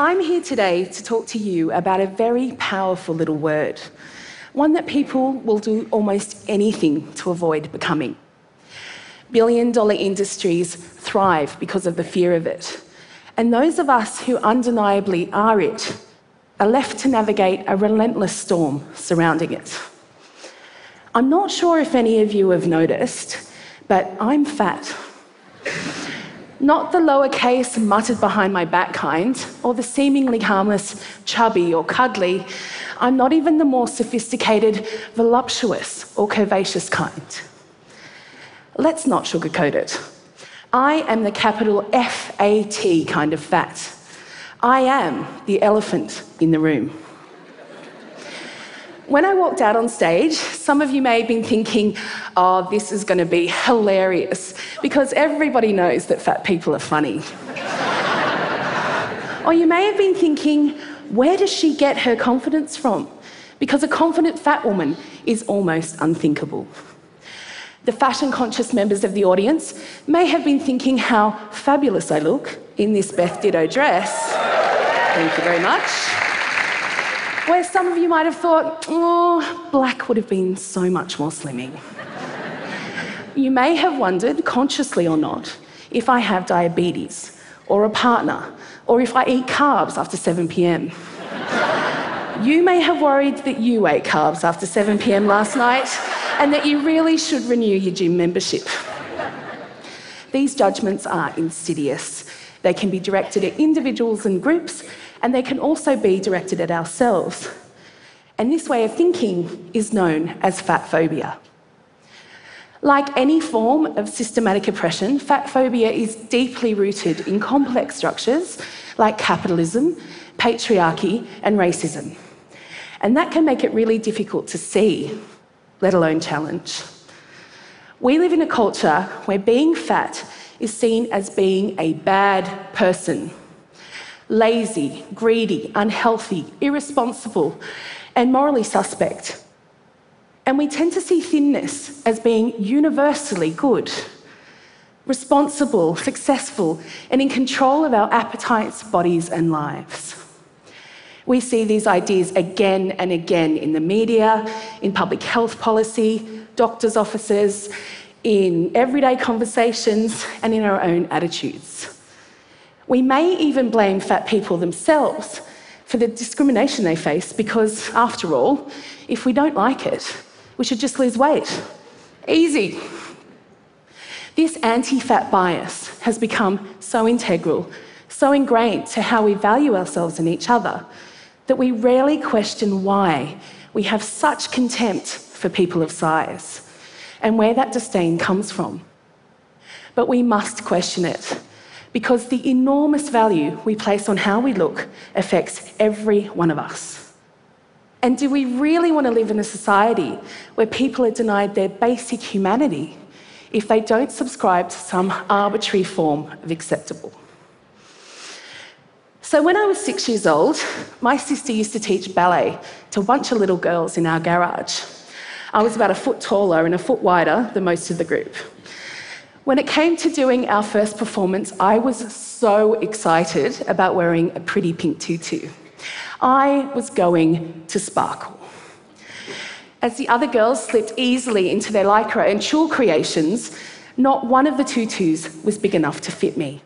I'm here today to talk to you about a very powerful little word, one that people will do almost anything to avoid becoming. Billion dollar industries thrive because of the fear of it. And those of us who undeniably are it are left to navigate a relentless storm surrounding it. I'm not sure if any of you have noticed, but I'm fat. Not the lowercase muttered behind my back kind, or the seemingly harmless chubby or cuddly. I'm not even the more sophisticated voluptuous or curvaceous kind. Let's not sugarcoat it. I am the capital F A T kind of fat. I am the elephant in the room. When I walked out on stage, some of you may have been thinking, oh, this is going to be hilarious, because everybody knows that fat people are funny. or you may have been thinking, where does she get her confidence from? Because a confident fat woman is almost unthinkable. The fashion conscious members of the audience may have been thinking how fabulous I look in this Beth Ditto dress. Thank you very much. Where some of you might have thought, oh, black would have been so much more slimming. you may have wondered, consciously or not, if I have diabetes, or a partner, or if I eat carbs after 7 pm. you may have worried that you ate carbs after 7 pm last night and that you really should renew your gym membership. These judgments are insidious. They can be directed at individuals and groups, and they can also be directed at ourselves. And this way of thinking is known as fat phobia. Like any form of systematic oppression, fat phobia is deeply rooted in complex structures like capitalism, patriarchy, and racism. And that can make it really difficult to see, let alone challenge. We live in a culture where being fat is seen as being a bad person lazy, greedy, unhealthy, irresponsible, and morally suspect. And we tend to see thinness as being universally good, responsible, successful, and in control of our appetites, bodies, and lives. We see these ideas again and again in the media, in public health policy, doctors' offices, in everyday conversations, and in our own attitudes. We may even blame fat people themselves for the discrimination they face because, after all, if we don't like it, we should just lose weight. Easy. This anti fat bias has become so integral, so ingrained to how we value ourselves and each other, that we rarely question why we have such contempt for people of size and where that disdain comes from. But we must question it because the enormous value we place on how we look affects every one of us. And do we really want to live in a society where people are denied their basic humanity if they don't subscribe to some arbitrary form of acceptable? So, when I was six years old, my sister used to teach ballet to a bunch of little girls in our garage. I was about a foot taller and a foot wider than most of the group. When it came to doing our first performance, I was so excited about wearing a pretty pink tutu. I was going to sparkle. As the other girls slipped easily into their lycra and tulle creations, not one of the tutus was big enough to fit me.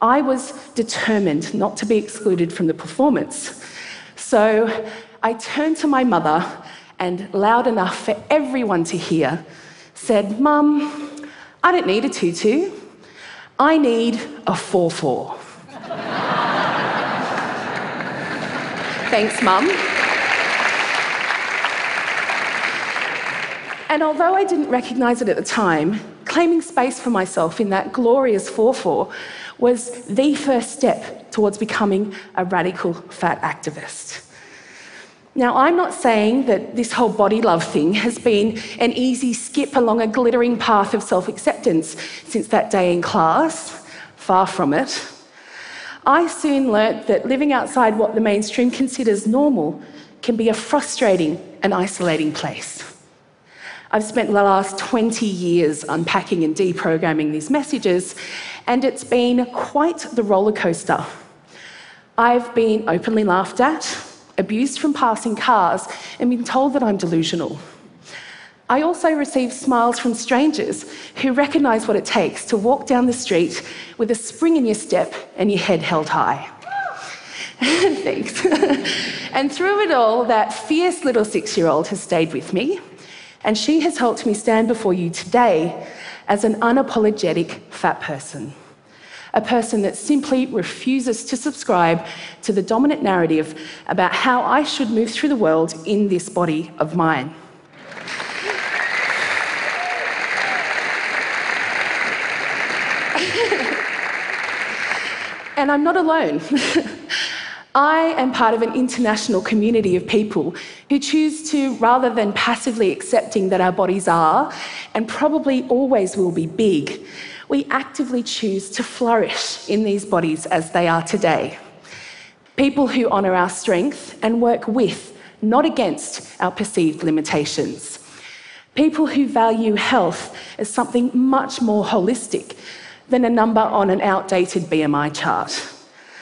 I was determined not to be excluded from the performance. So I turned to my mother and, loud enough for everyone to hear, said, Mum, I don't need a tutu. I need a 4 4. Thanks, Mum. And although I didn't recognize it at the time, claiming space for myself in that glorious 4 4 was the first step towards becoming a radical fat activist. Now, I'm not saying that this whole body love thing has been an easy skip along a glittering path of self acceptance since that day in class. Far from it. I soon learnt that living outside what the mainstream considers normal can be a frustrating and isolating place. I've spent the last 20 years unpacking and deprogramming these messages, and it's been quite the roller coaster. I've been openly laughed at, abused from passing cars, and been told that I'm delusional. I also receive smiles from strangers who recognise what it takes to walk down the street with a spring in your step and your head held high. Thanks. and through it all, that fierce little six year old has stayed with me, and she has helped me stand before you today as an unapologetic fat person. A person that simply refuses to subscribe to the dominant narrative about how I should move through the world in this body of mine. and I'm not alone. I am part of an international community of people who choose to, rather than passively accepting that our bodies are and probably always will be big, we actively choose to flourish in these bodies as they are today. People who honour our strength and work with, not against, our perceived limitations. People who value health as something much more holistic than a number on an outdated BMI chart.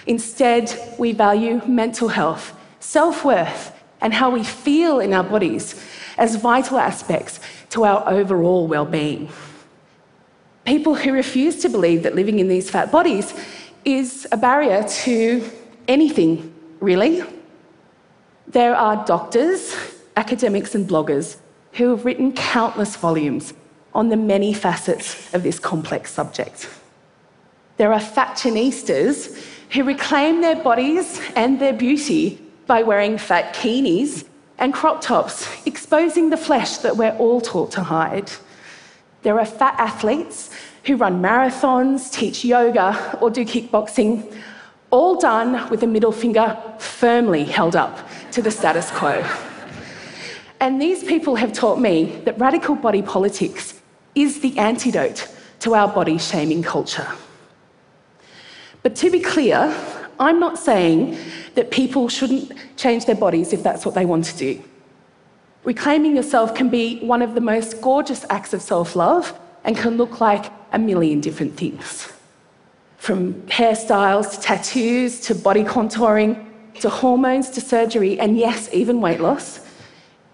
Instead, we value mental health, self worth, and how we feel in our bodies as vital aspects to our overall well being. People who refuse to believe that living in these fat bodies is a barrier to anything, really. There are doctors, academics, and bloggers who have written countless volumes on the many facets of this complex subject. There are fashionistas who reclaim their bodies and their beauty by wearing fat bikinis and crop tops, exposing the flesh that we're all taught to hide. There are fat athletes who run marathons, teach yoga, or do kickboxing, all done with a middle finger firmly held up to the status quo. And these people have taught me that radical body politics is the antidote to our body shaming culture. But to be clear, I'm not saying that people shouldn't change their bodies if that's what they want to do. Reclaiming yourself can be one of the most gorgeous acts of self love and can look like a million different things. From hairstyles to tattoos to body contouring to hormones to surgery, and yes, even weight loss.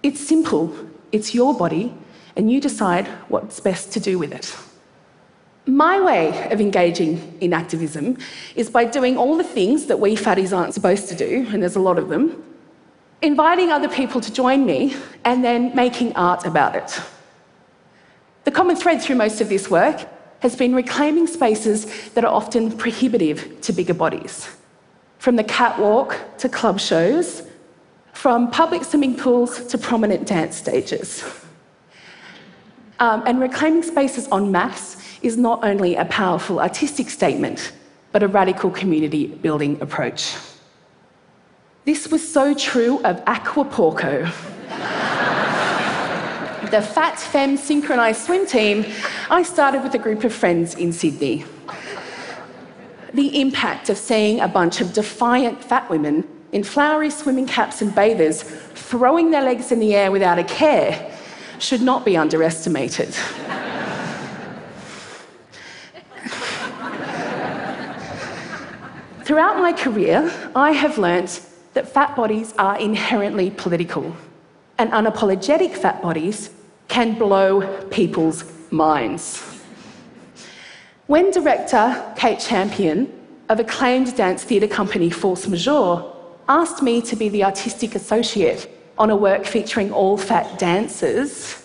It's simple, it's your body, and you decide what's best to do with it. My way of engaging in activism is by doing all the things that we fatties aren't supposed to do, and there's a lot of them, inviting other people to join me, and then making art about it. The common thread through most of this work has been reclaiming spaces that are often prohibitive to bigger bodies. From the catwalk to club shows, from public swimming pools to prominent dance stages. Um, and reclaiming spaces en masse is not only a powerful artistic statement, but a radical community building approach. This was so true of Aquaporko, the Fat Femme synchronised swim team I started with a group of friends in Sydney. The impact of seeing a bunch of defiant fat women in flowery swimming caps and bathers throwing their legs in the air without a care should not be underestimated. Throughout my career, I have learnt that fat bodies are inherently political, and unapologetic fat bodies can blow people's minds. When director Kate Champion of acclaimed dance theatre company Force Majeure asked me to be the artistic associate on a work featuring all fat dancers,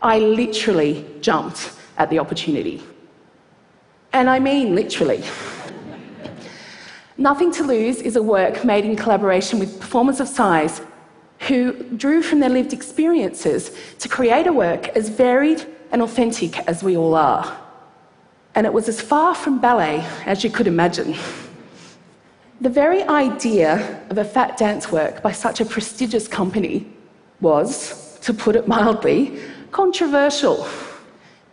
I literally jumped at the opportunity. And I mean literally. Nothing to Lose is a work made in collaboration with Performers of Size, who drew from their lived experiences to create a work as varied and authentic as we all are. And it was as far from ballet as you could imagine. The very idea of a fat dance work by such a prestigious company was, to put it mildly, controversial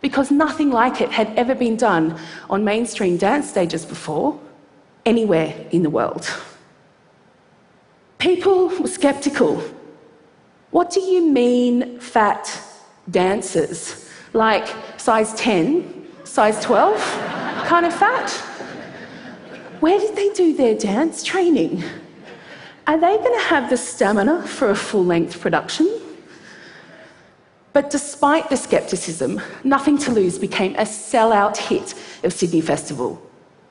because nothing like it had ever been done on mainstream dance stages before anywhere in the world. People were skeptical. What do you mean, fat dancers? Like size 10, size 12 kind of fat? where did they do their dance training? Are they going to have the stamina for a full length production? But despite the scepticism, Nothing to Lose became a sellout hit of Sydney Festival.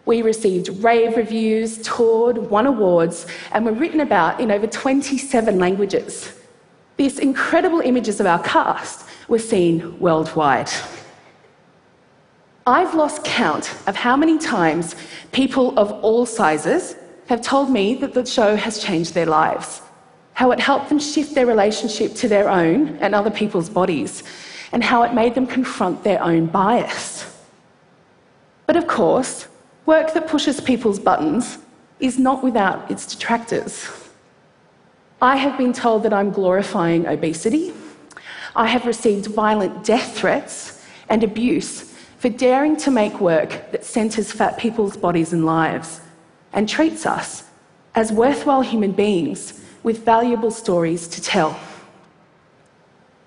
We received rave reviews, toured, won awards, and were written about in over 27 languages. These incredible images of our cast were seen worldwide. I've lost count of how many times people of all sizes have told me that the show has changed their lives, how it helped them shift their relationship to their own and other people's bodies, and how it made them confront their own bias. But of course, work that pushes people's buttons is not without its detractors. I have been told that I'm glorifying obesity. I have received violent death threats and abuse for daring to make work that centres fat people's bodies and lives and treats us as worthwhile human beings with valuable stories to tell.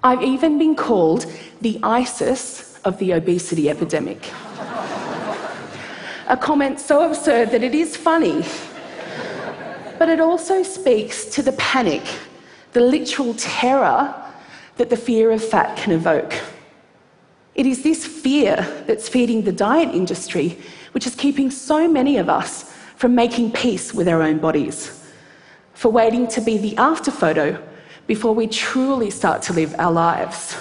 I've even been called the ISIS of the obesity epidemic. A comment so absurd that it is funny, but it also speaks to the panic, the literal terror that the fear of fat can evoke. It is this fear that's feeding the diet industry, which is keeping so many of us from making peace with our own bodies, for waiting to be the after photo before we truly start to live our lives.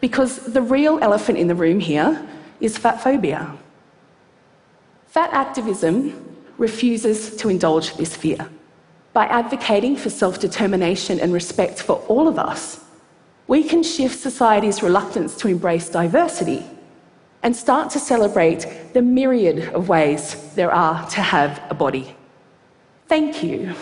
Because the real elephant in the room here is fat phobia. Fat activism refuses to indulge this fear. By advocating for self determination and respect for all of us, we can shift society's reluctance to embrace diversity and start to celebrate the myriad of ways there are to have a body. Thank you.